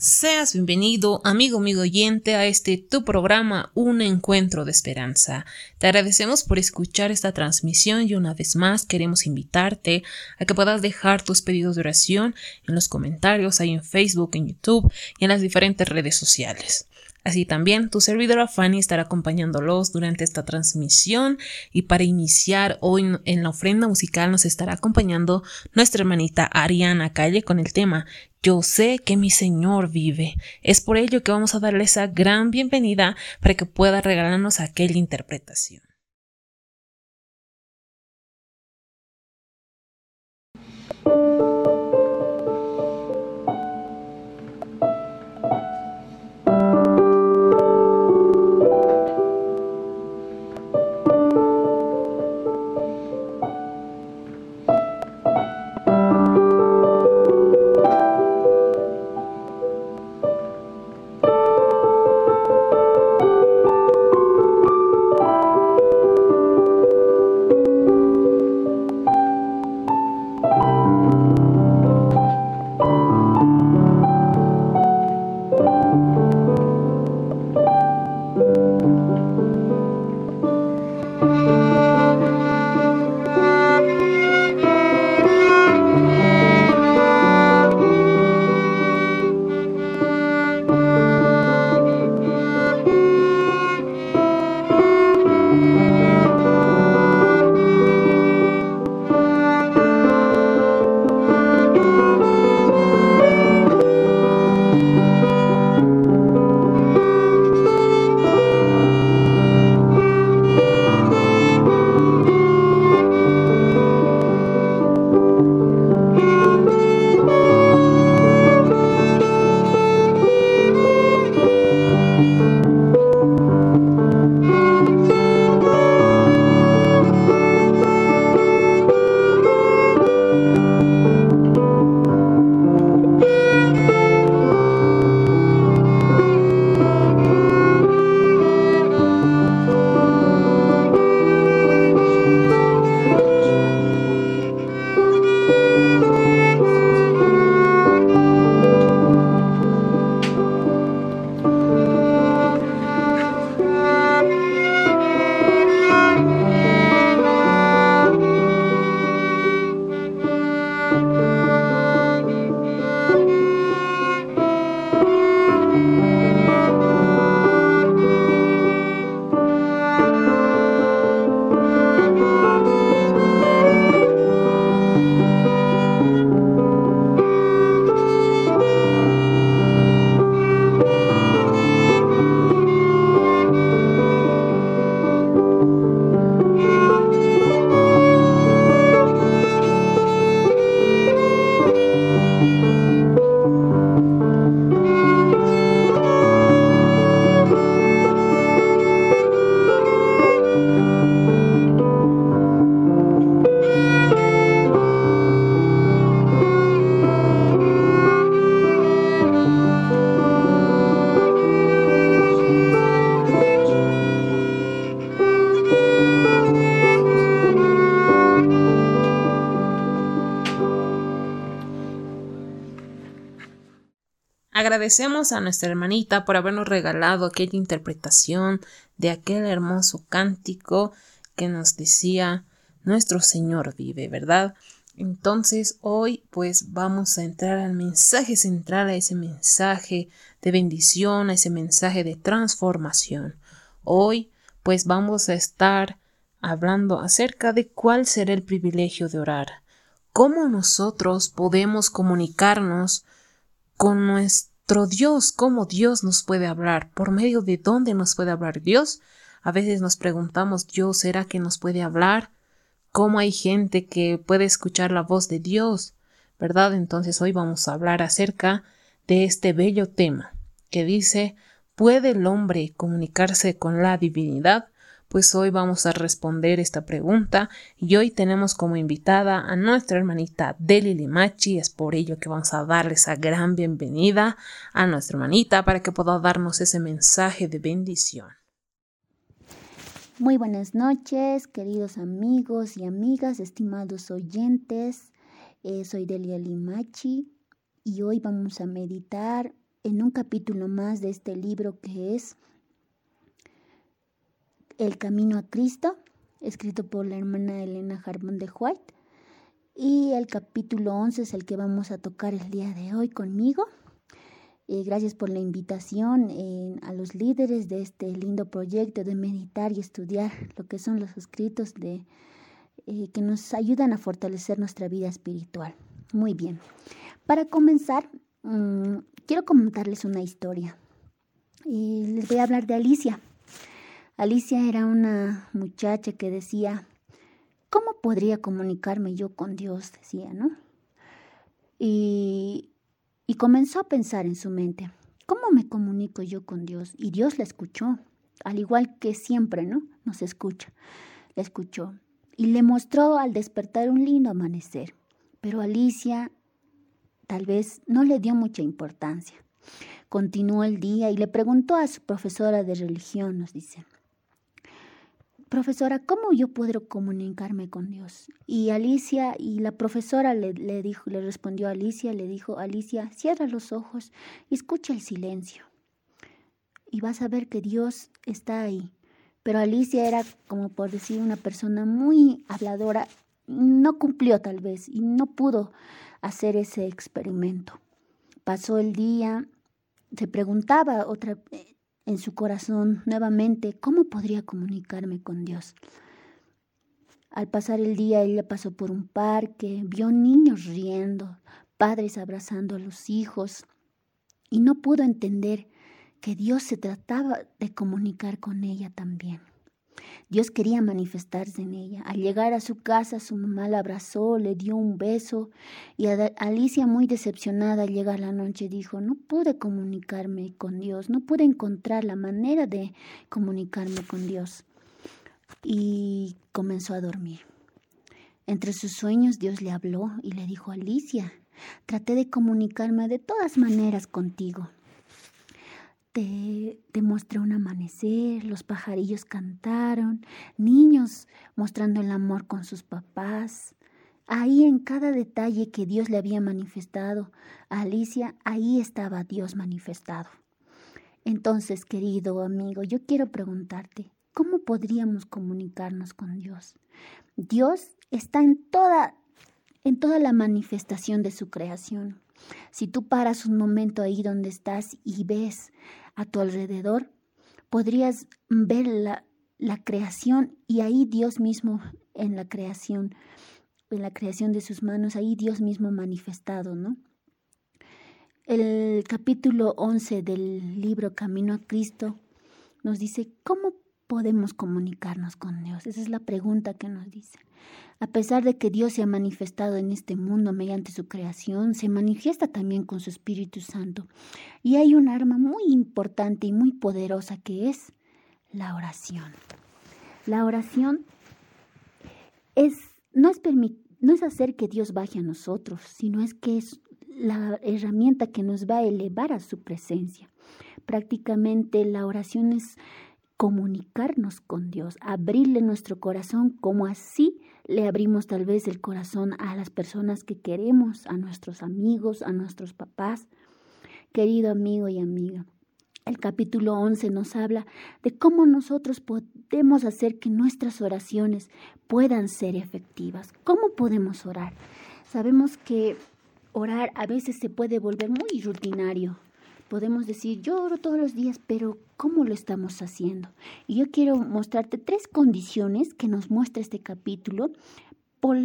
Seas bienvenido, amigo, amigo oyente, a este tu programa Un Encuentro de Esperanza. Te agradecemos por escuchar esta transmisión y una vez más queremos invitarte a que puedas dejar tus pedidos de oración en los comentarios ahí en Facebook, en YouTube y en las diferentes redes sociales. Así también tu servidora Fanny estará acompañándolos durante esta transmisión y para iniciar hoy en la ofrenda musical nos estará acompañando nuestra hermanita Ariana Calle con el tema Yo sé que mi Señor vive. Es por ello que vamos a darle esa gran bienvenida para que pueda regalarnos aquella interpretación. Agradecemos a nuestra hermanita por habernos regalado aquella interpretación de aquel hermoso cántico que nos decía nuestro Señor vive, ¿verdad? Entonces hoy pues vamos a entrar al mensaje central, a ese mensaje de bendición, a ese mensaje de transformación. Hoy pues vamos a estar hablando acerca de cuál será el privilegio de orar, cómo nosotros podemos comunicarnos con nuestro Dios, cómo Dios nos puede hablar, por medio de dónde nos puede hablar Dios. A veces nos preguntamos, Dios, ¿será que nos puede hablar? ¿Cómo hay gente que puede escuchar la voz de Dios? ¿Verdad? Entonces hoy vamos a hablar acerca de este bello tema que dice, ¿puede el hombre comunicarse con la divinidad? Pues hoy vamos a responder esta pregunta y hoy tenemos como invitada a nuestra hermanita Deli Limachi. Es por ello que vamos a darle esa gran bienvenida a nuestra hermanita para que pueda darnos ese mensaje de bendición. Muy buenas noches, queridos amigos y amigas, estimados oyentes. Eh, soy Delia Limachi y hoy vamos a meditar en un capítulo más de este libro que es El Camino a Cristo, escrito por la hermana Elena Harmon de White. Y el capítulo 11 es el que vamos a tocar el día de hoy conmigo. Eh, gracias por la invitación eh, a los líderes de este lindo proyecto de meditar y estudiar lo que son los escritos de, eh, que nos ayudan a fortalecer nuestra vida espiritual. Muy bien. Para comenzar, mm, quiero comentarles una historia. les voy a hablar de Alicia. Alicia era una muchacha que decía, ¿Cómo podría comunicarme yo con Dios? decía, ¿no? Y, y comenzó a pensar en su mente, ¿cómo me comunico yo con Dios? Y Dios la escuchó, al igual que siempre, ¿no? Nos escucha. La escuchó y le mostró al despertar un lindo amanecer. Pero Alicia tal vez no le dio mucha importancia. Continuó el día y le preguntó a su profesora de religión, nos dice, profesora, ¿cómo yo puedo comunicarme con Dios? Y Alicia, y la profesora le, dijo, le respondió a Alicia, le dijo, Alicia, cierra los ojos y escucha el silencio. Y vas a ver que Dios está ahí. Pero Alicia era, como por decir, una persona muy habladora. No cumplió tal vez y no pudo hacer ese experimento. Pasó el día, se preguntaba otra, en su corazón nuevamente cómo podría comunicarme con Dios. Al pasar el día ella pasó por un parque, vio niños riendo, padres abrazando a los hijos y no pudo entender que Dios se trataba de comunicar con ella también. Dios quería manifestarse en ella. Al llegar a su casa, su mamá la abrazó, le dio un beso y Alicia, muy decepcionada al llegar la noche, dijo, no pude comunicarme con Dios, no pude encontrar la manera de comunicarme con Dios. Y comenzó a dormir. Entre sus sueños Dios le habló y le dijo, Alicia, traté de comunicarme de todas maneras contigo, te, mostré un amanecer, los pajarillos cantaron, niños mostrando el amor con sus papás. Ahí en cada detalle que Dios le había manifestado a Alicia, ahí estaba Dios manifestado. Entonces, querido amigo, yo quiero preguntarte, ¿cómo podríamos comunicarnos con Dios? Dios está en toda en toda la manifestación de su creación. Si tú paras un momento ahí donde estás y ves a tu alrededor, podrías ver la, la creación y ahí Dios mismo en la creación, en la creación de sus manos, ahí Dios mismo manifestado, ¿no? El capítulo 11 del libro Camino a Cristo nos dice, ¿cómo podemos comunicarnos con Dios? Esa es la pregunta que nos dice. A pesar de que Dios se ha manifestado en este mundo mediante su creación, se manifiesta también con su Espíritu Santo. Y hay un arma muy importante y muy poderosa que es la oración. La oración es, no, es no es hacer que Dios baje a nosotros, sino es que es la herramienta que nos va a elevar a su presencia. Prácticamente la oración es comunicarnos con Dios, abrirle nuestro corazón como así le abrimos tal vez el corazón a las personas que queremos, a nuestros amigos, a nuestros papás. Querido amigo y amiga, el capítulo 11 nos habla de cómo nosotros podemos hacer que nuestras oraciones puedan ser efectivas. ¿Cómo podemos orar? Sabemos que orar a veces se puede volver muy rutinario, podemos decir, yo oro todos los días, pero ¿cómo lo estamos haciendo? Y yo quiero mostrarte tres condiciones que nos muestra este capítulo, por,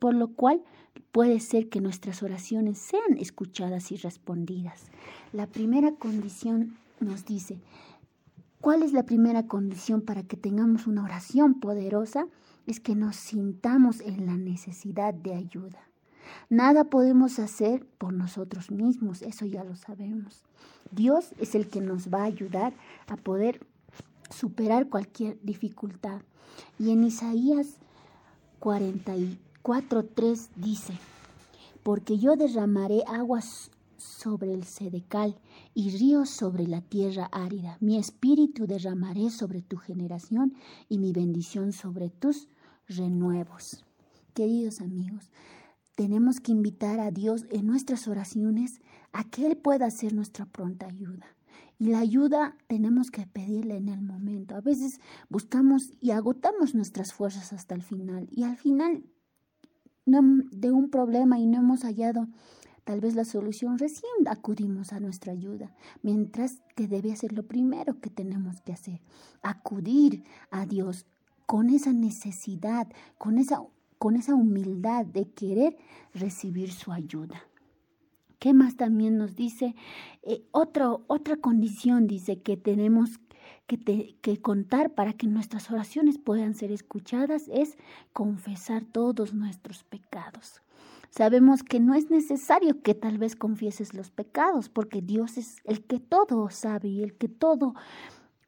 por lo cual puede ser que nuestras oraciones sean escuchadas y respondidas. La primera condición nos dice, ¿cuál es la primera condición para que tengamos una oración poderosa? Es que nos sintamos en la necesidad de ayuda. Nada podemos hacer por nosotros mismos, eso ya lo sabemos. Dios es el que nos va a ayudar a poder superar cualquier dificultad. Y en Isaías 44.3 dice, porque yo derramaré aguas sobre el sedecal y ríos sobre la tierra árida. Mi espíritu derramaré sobre tu generación y mi bendición sobre tus renuevos. Queridos amigos, tenemos que invitar a Dios en nuestras oraciones a que Él pueda ser nuestra pronta ayuda. Y la ayuda tenemos que pedirla en el momento. A veces buscamos y agotamos nuestras fuerzas hasta el final. Y al final de un problema y no hemos hallado tal vez la solución, recién acudimos a nuestra ayuda, mientras que debe ser lo primero que tenemos que hacer, acudir a Dios con esa necesidad, con esa, con esa humildad de querer recibir su ayuda. ¿Qué más también nos dice? Eh, otra condición dice que tenemos que, que contar para que nuestras oraciones puedan ser escuchadas es confesar todos nuestros pecados. Sabemos que no es necesario que tal vez confieses los pecados, porque Dios es el que todo sabe y el que todo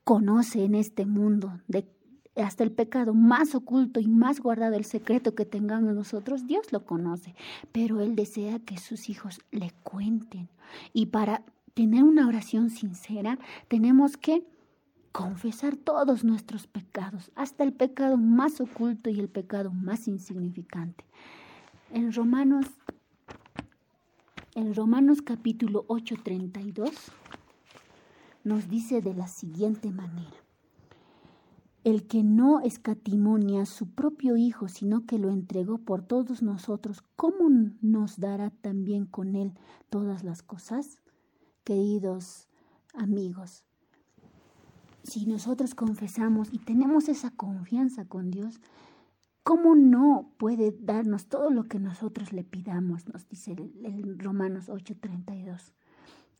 conoce en este mundo, de hasta el pecado más oculto y más guardado, el secreto que tengamos nosotros, Dios lo conoce, pero Él desea que sus hijos le cuenten. Y para tener una oración sincera, tenemos que confesar todos nuestros pecados, hasta el pecado más oculto y el pecado más insignificante. En Romanos, en Romanos capítulo 8:32 nos dice de la siguiente manera. El que no escatimonia a su propio Hijo, sino que lo entregó por todos nosotros, ¿cómo nos dará también con él todas las cosas? Queridos amigos, si nosotros confesamos y tenemos esa confianza con Dios, ¿cómo no puede darnos todo lo que nosotros le pidamos? Nos dice el, Romanos 8:32.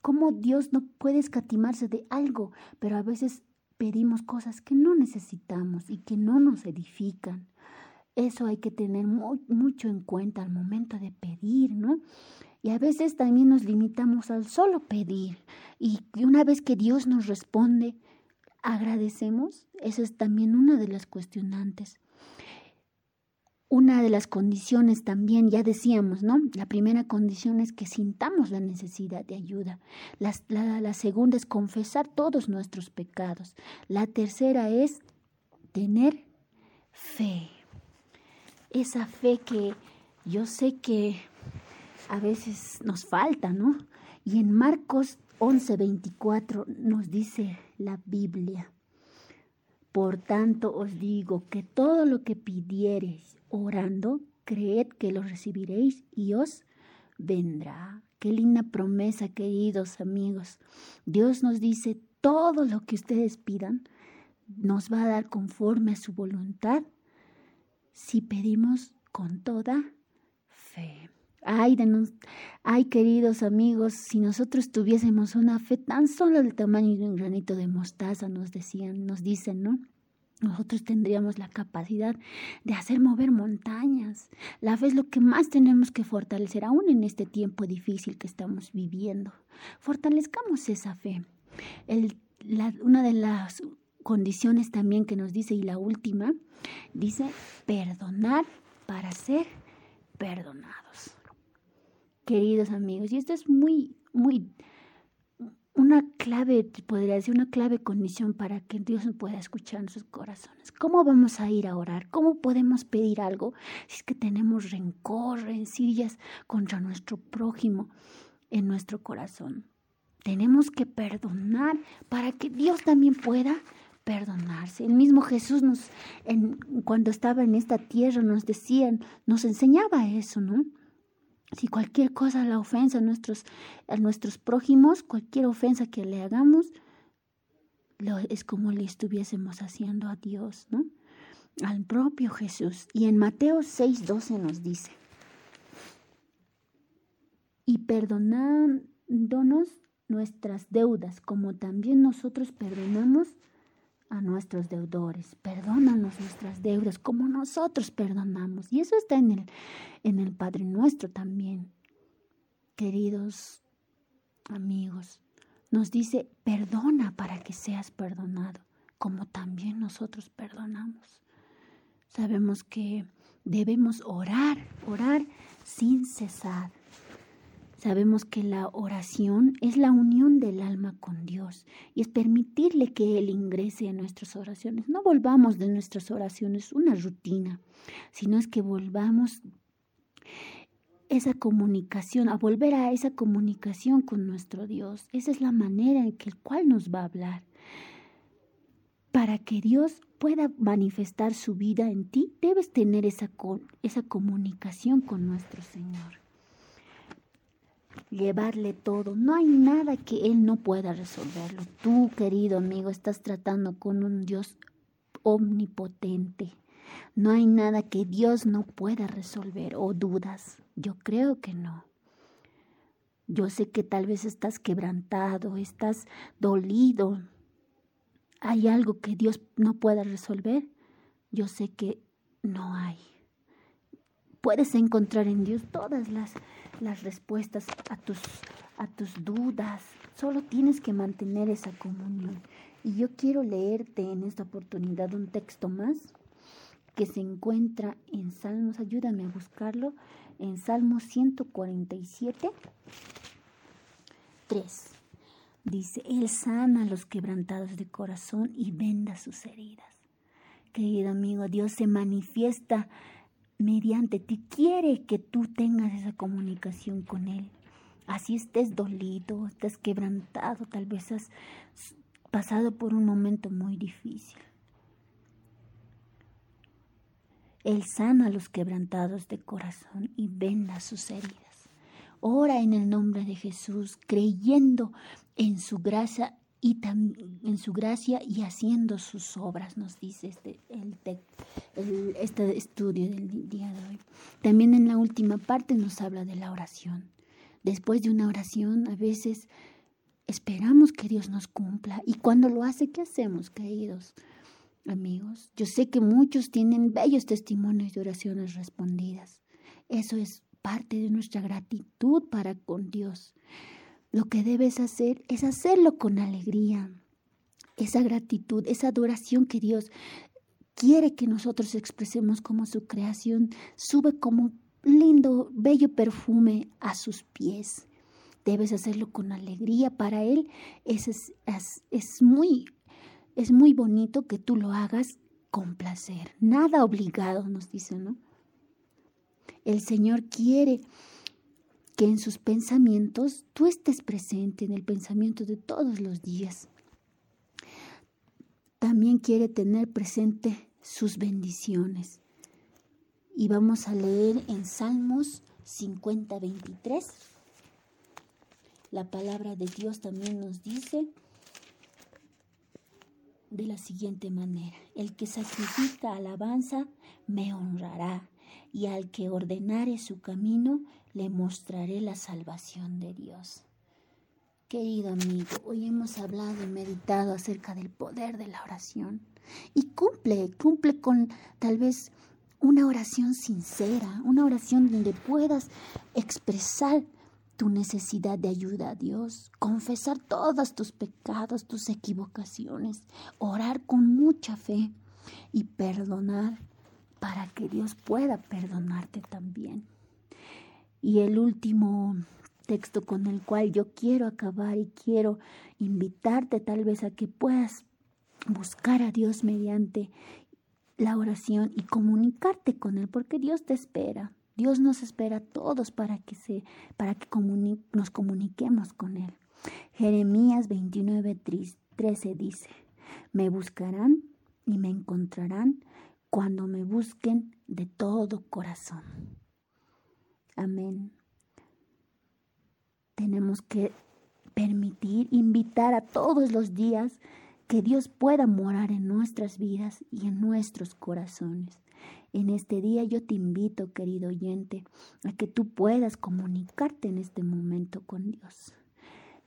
¿Cómo Dios no puede escatimarse de algo? Pero a veces pedimos cosas que no necesitamos y que no nos edifican. Eso hay que tener mucho en cuenta al momento de pedir, ¿no? Y a veces también nos limitamos al solo pedir. Y una vez que Dios nos responde, agradecemos. Esa es también una de las cuestionantes. Una de las condiciones también, ya decíamos, ¿no? La primera condición es que sintamos la necesidad de ayuda. La, la, segunda es confesar todos nuestros pecados. La tercera es tener fe. Esa fe que yo sé que a veces nos falta, ¿no? Y en Marcos 11:24 nos dice la Biblia. Por tanto os digo que todo lo que pidiereis orando, creed que lo recibiréis y os vendrá. Qué linda promesa, queridos amigos. Dios nos dice, todo lo que ustedes pidan nos va a dar conforme a su voluntad si pedimos con toda fe. Ay, de ay, queridos amigos, si nosotros tuviésemos una fe tan solo del tamaño de un granito de mostaza, nos decían, nos dicen, ¿no? Nosotros tendríamos la capacidad de hacer mover montañas. La fe es lo que más tenemos que fortalecer, aún en este tiempo difícil que estamos viviendo. Fortalezcamos esa fe. una de las condiciones también que nos dice, y la última, dice perdonar para ser perdonados. Queridos amigos, y esto es muy, muy una clave, podría decir, una clave condición para que Dios pueda escuchar en sus corazones. ¿Cómo vamos a ir a orar? ¿Cómo podemos pedir algo si es que tenemos rencor, rencillas contra nuestro prójimo en nuestro corazón? Tenemos que perdonar para que Dios también pueda perdonarse. El mismo Jesús nos, en, cuando estaba en esta tierra, nos decía, nos enseñaba eso, ¿no? Si cualquier cosa, la ofensa a nuestros, a nuestros prójimos, cualquier ofensa que le hagamos, es como le estuviésemos haciendo a Dios, ¿no? Al propio Jesús. Y en Mateo 6:12 nos dice, y perdonándonos nuestras deudas, como también nosotros perdonamos a nuestros deudores, perdónanos nuestras deudas como nosotros perdonamos. Y eso está en el, en el Padre nuestro también. Queridos amigos, nos dice, perdona para que seas perdonado, como también nosotros perdonamos. Sabemos que debemos orar, orar sin cesar. Sabemos que la oración es la unión del alma con Dios y es permitirle que Él ingrese en nuestras oraciones. No volvamos de nuestras oraciones una rutina, sino es que volvamos esa comunicación, a volver a esa comunicación con nuestro Dios. Esa es la manera en que el cual nos va a hablar. Para que Dios pueda manifestar su vida en ti, debes tener esa, esa comunicación con nuestro Señor. Llevarle todo. No hay nada que Él no pueda resolverlo. Tú, querido amigo, estás tratando con un Dios omnipotente. No hay nada que Dios no pueda resolver o dudas. Yo creo que no. Yo sé que tal vez estás quebrantado, estás dolido. ¿Hay algo que Dios no pueda resolver? Yo sé que no hay. Puedes encontrar en Dios todas las, las respuestas a tus, a tus dudas. Solo tienes que mantener esa comunión. Y yo quiero leerte en esta oportunidad un texto más que se encuentra en Salmos, ayúdame a buscarlo, en Salmos 147, 3. Dice, Él sana a los quebrantados de corazón y venda sus heridas. Querido amigo, Dios se manifiesta mediante ti, quiere que tú tengas esa comunicación con Él. Así estés dolido, estés quebrantado, tal vez has pasado por un momento muy difícil. Él sana a los quebrantados de corazón y venda sus heridas. Ora en el nombre de Jesús, creyendo en su gracia y en su gracia y haciendo sus obras, nos dice este, el, este estudio del día de hoy. También en la última parte nos habla de la oración. Después de una oración, a veces esperamos que Dios nos cumpla y cuando lo hace, ¿qué hacemos, queridos? amigos. Yo sé que muchos tienen bellos testimonios de oraciones respondidas. Eso es parte de nuestra gratitud para con Dios. Lo que debes hacer es hacerlo con alegría. Esa gratitud, esa adoración que Dios quiere que nosotros expresemos como su creación, sube como lindo, bello perfume a sus pies. Debes hacerlo con alegría. Para Él es, es, es muy es muy bonito que tú lo hagas con placer, nada obligado, nos dice, ¿no? El Señor quiere que en sus pensamientos tú estés presente en el pensamiento de todos los días. También quiere tener presente sus bendiciones. Y vamos a leer en Salmos 50, 23. La palabra de Dios también nos dice, de la siguiente manera, el que sacrifica alabanza me honrará, y al que ordenare su camino le mostraré la salvación de Dios. Querido amigo, hoy hemos hablado y meditado acerca del poder de la oración y cumple, cumple con tal vez una oración sincera, una oración donde puedas expresar tu necesidad de ayuda a Dios, confesar todos tus pecados, tus equivocaciones, orar con mucha fe y perdonar para que Dios pueda perdonarte también. Y el último texto con el cual yo quiero acabar y quiero invitarte tal vez a que puedas buscar a Dios mediante la oración y comunicarte con Él, porque Dios te espera. Dios nos espera a todos para que, se, para que nos comuniquemos con Él. Jeremías 29, 13 dice, me buscarán y me encontrarán cuando me busquen de todo corazón. Amén. Tenemos que permitir, invitar a todos los días que Dios pueda morar en nuestras vidas y en nuestros corazones. En este día yo te invito, querido oyente, a que tú puedas comunicarte en este momento con Dios.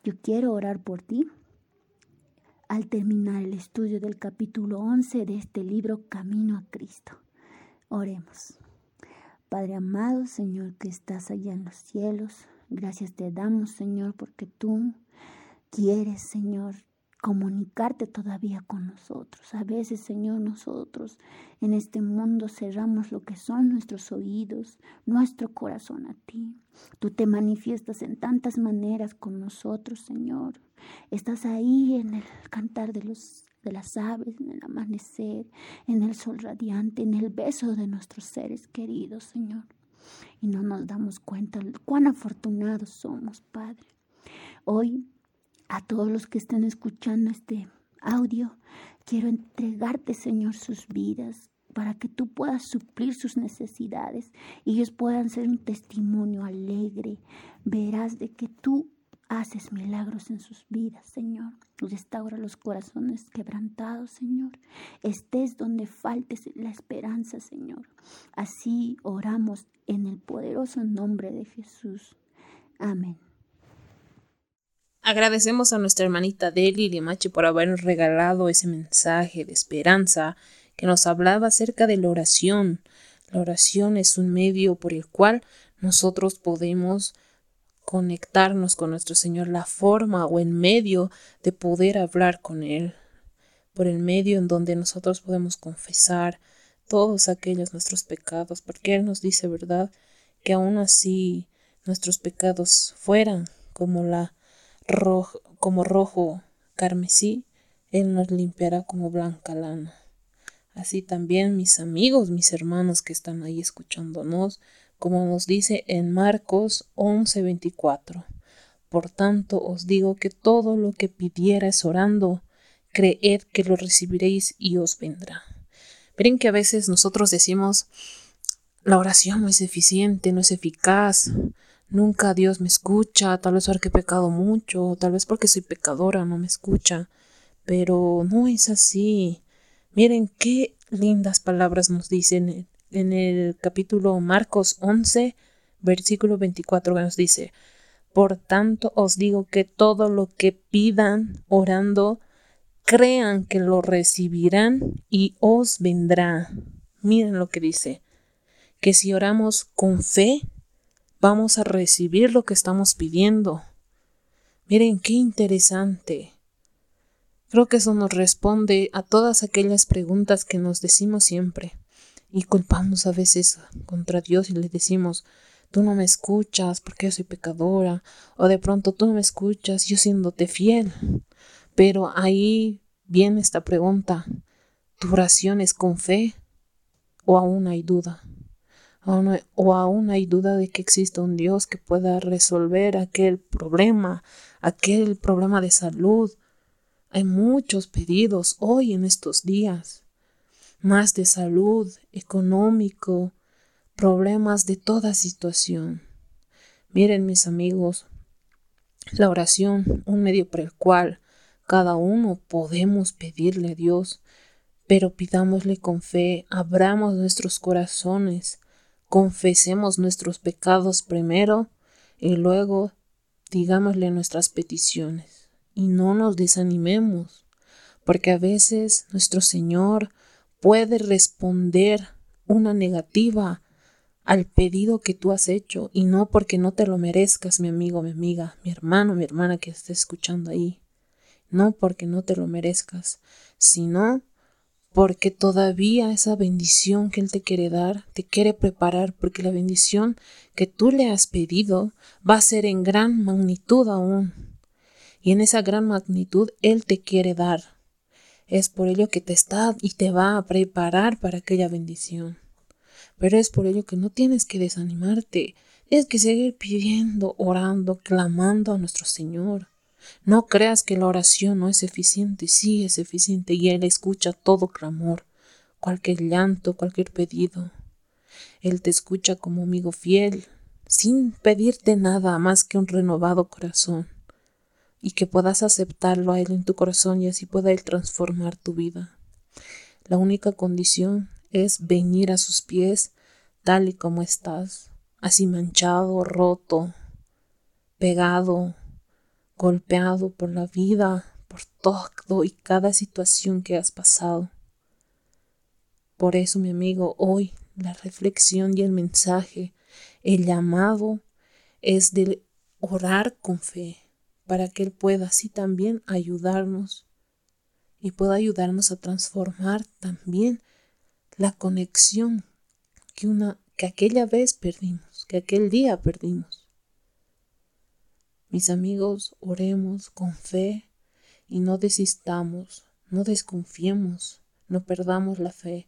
Yo quiero orar por ti al terminar el estudio del capítulo 11 de este libro Camino a Cristo. Oremos. Padre amado, Señor, que estás allá en los cielos, gracias te damos, Señor, porque tú quieres, Señor, comunicarte todavía con nosotros. A veces, Señor, nosotros en este mundo cerramos lo que son nuestros oídos, nuestro corazón a ti. Tú te manifiestas en tantas maneras con nosotros, Señor. Estás ahí en el cantar de los de las aves, en el amanecer, en el sol radiante, en el beso de nuestros seres queridos, Señor. y no nos damos cuenta cuán afortunados somos, Padre. Hoy, a todos los que estén escuchando este audio, quiero entregarte, Señor, sus vidas para que tú puedas suplir sus necesidades y ellos puedan ser un testimonio alegre. Verás de que tú haces milagros en sus vidas, Señor. Restaura los corazones quebrantados, Señor. Estés donde faltes la esperanza, Señor. Así oramos en el poderoso nombre de Jesús. Amén. Agradecemos a nuestra hermanita Deli Limache por habernos regalado ese mensaje de esperanza que nos hablaba acerca de la oración. La oración es un medio por el cual nosotros podemos conectarnos con nuestro Señor, la forma o el medio de poder hablar con Él, por el medio en donde nosotros podemos confesar todos aquellos nuestros pecados, porque Él nos dice, ¿verdad?, que aún así nuestros pecados fueran como la rojo, como rojo carmesí, Él nos limpiará como blanca lana. Así también mis amigos, mis hermanos que están ahí escuchándonos, como nos dice en Marcos 11:24. Por tanto os digo que todo lo que pidierais orando, creed que lo recibiréis y os vendrá. Miren que a veces nosotros decimos, la oración no es eficiente, no es eficaz, nunca Dios me escucha, tal vez porque he pecado mucho, tal vez porque soy pecadora, no me escucha, pero no es así. Miren qué lindas palabras nos dicen en el capítulo Marcos 11, versículo 24, que nos dice, Por tanto os digo que todo lo que pidan orando, crean que lo recibirán y os vendrá. Miren lo que dice, que si oramos con fe, vamos a recibir lo que estamos pidiendo. Miren qué interesante. Creo que eso nos responde a todas aquellas preguntas que nos decimos siempre y culpamos a veces contra Dios y le decimos, tú no me escuchas porque yo soy pecadora, o de pronto tú no me escuchas yo siéndote fiel. Pero ahí viene esta pregunta, ¿tu oración es con fe o aún hay duda? ¿O aún hay duda de que exista un Dios que pueda resolver aquel problema, aquel problema de salud? Hay muchos pedidos hoy en estos días más de salud, económico, problemas de toda situación. Miren mis amigos, la oración, un medio por el cual cada uno podemos pedirle a Dios, pero pidámosle con fe, abramos nuestros corazones, confesemos nuestros pecados primero y luego digámosle nuestras peticiones y no nos desanimemos, porque a veces nuestro Señor puede responder una negativa al pedido que tú has hecho y no porque no te lo merezcas, mi amigo, mi amiga, mi hermano, mi hermana que esté escuchando ahí. No porque no te lo merezcas, sino porque todavía esa bendición que Él te quiere dar, te quiere preparar, porque la bendición que tú le has pedido va a ser en gran magnitud aún. Y en esa gran magnitud Él te quiere dar. Es por ello que te está y te va a preparar para aquella bendición. Pero es por ello que no tienes que desanimarte. Tienes que seguir pidiendo, orando, clamando a nuestro Señor. No creas que la oración no es eficiente, sí es eficiente y Él escucha todo clamor, cualquier llanto, cualquier pedido. Él te escucha como amigo fiel, sin pedirte nada más que un renovado corazón y que puedas aceptarlo a Él en tu corazón y así pueda Él transformar tu vida. La única condición es venir a sus pies tal y como estás, así manchado, roto, pegado, golpeado por la vida, por todo y cada situación que has pasado. Por eso, mi amigo, hoy la reflexión y el mensaje, el llamado es de orar con fe, para que Él pueda así también ayudarnos y pueda ayudarnos a transformar también la conexión que, una, que aquella vez perdimos, que aquel día perdimos. Mis amigos, oremos con fe y no desistamos, no desconfiemos, no perdamos la fe,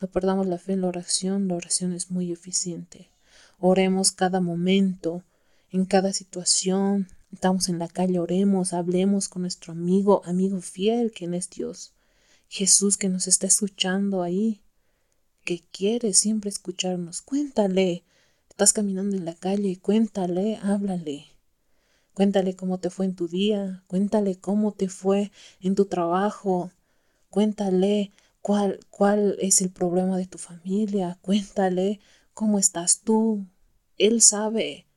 no perdamos la fe en la oración, la oración es muy eficiente. Oremos cada momento, en cada situación. Estamos en la calle, oremos, hablemos con nuestro amigo, amigo fiel, quien es Dios. Jesús que nos está escuchando ahí, que quiere siempre escucharnos. Cuéntale, estás caminando en la calle, cuéntale, háblale. Cuéntale cómo te fue en tu día, cuéntale cómo te fue en tu trabajo, cuéntale cuál, cuál es el problema de tu familia, cuéntale cómo estás tú. Él sabe,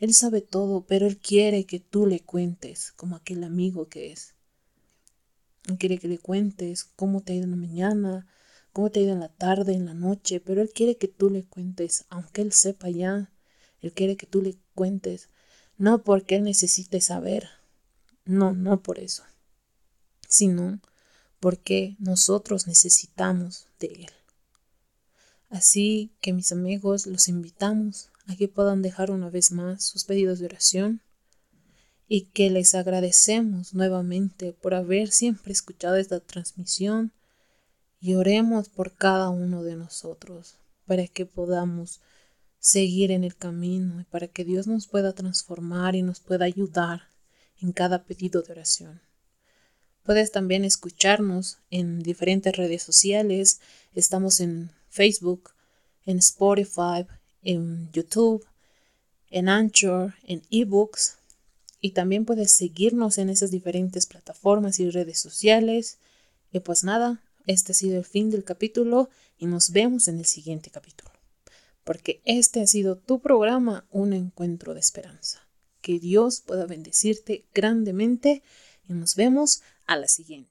él sabe todo, pero él quiere que tú le cuentes como aquel amigo que es. Él quiere que le cuentes cómo te ha ido en la mañana, cómo te ha ido en la tarde, en la noche, pero Él quiere que tú le cuentes, aunque Él sepa ya, Él quiere que tú le cuentes, no porque Él necesite saber, no, no por eso, sino porque nosotros necesitamos de Él. Así que mis amigos, los invitamos a que puedan dejar una vez más sus pedidos de oración y que les agradecemos nuevamente por haber siempre escuchado esta transmisión y oremos por cada uno de nosotros para que podamos seguir en el camino y para que Dios nos pueda transformar y nos pueda ayudar en cada pedido de oración. Puedes también escucharnos en diferentes redes sociales. Estamos en Facebook, en Spotify, en YouTube, en Anchor, en eBooks y también puedes seguirnos en esas diferentes plataformas y redes sociales. Y pues nada, este ha sido el fin del capítulo y nos vemos en el siguiente capítulo. Porque este ha sido tu programa, un encuentro de esperanza. Que Dios pueda bendecirte grandemente y nos vemos a la siguiente.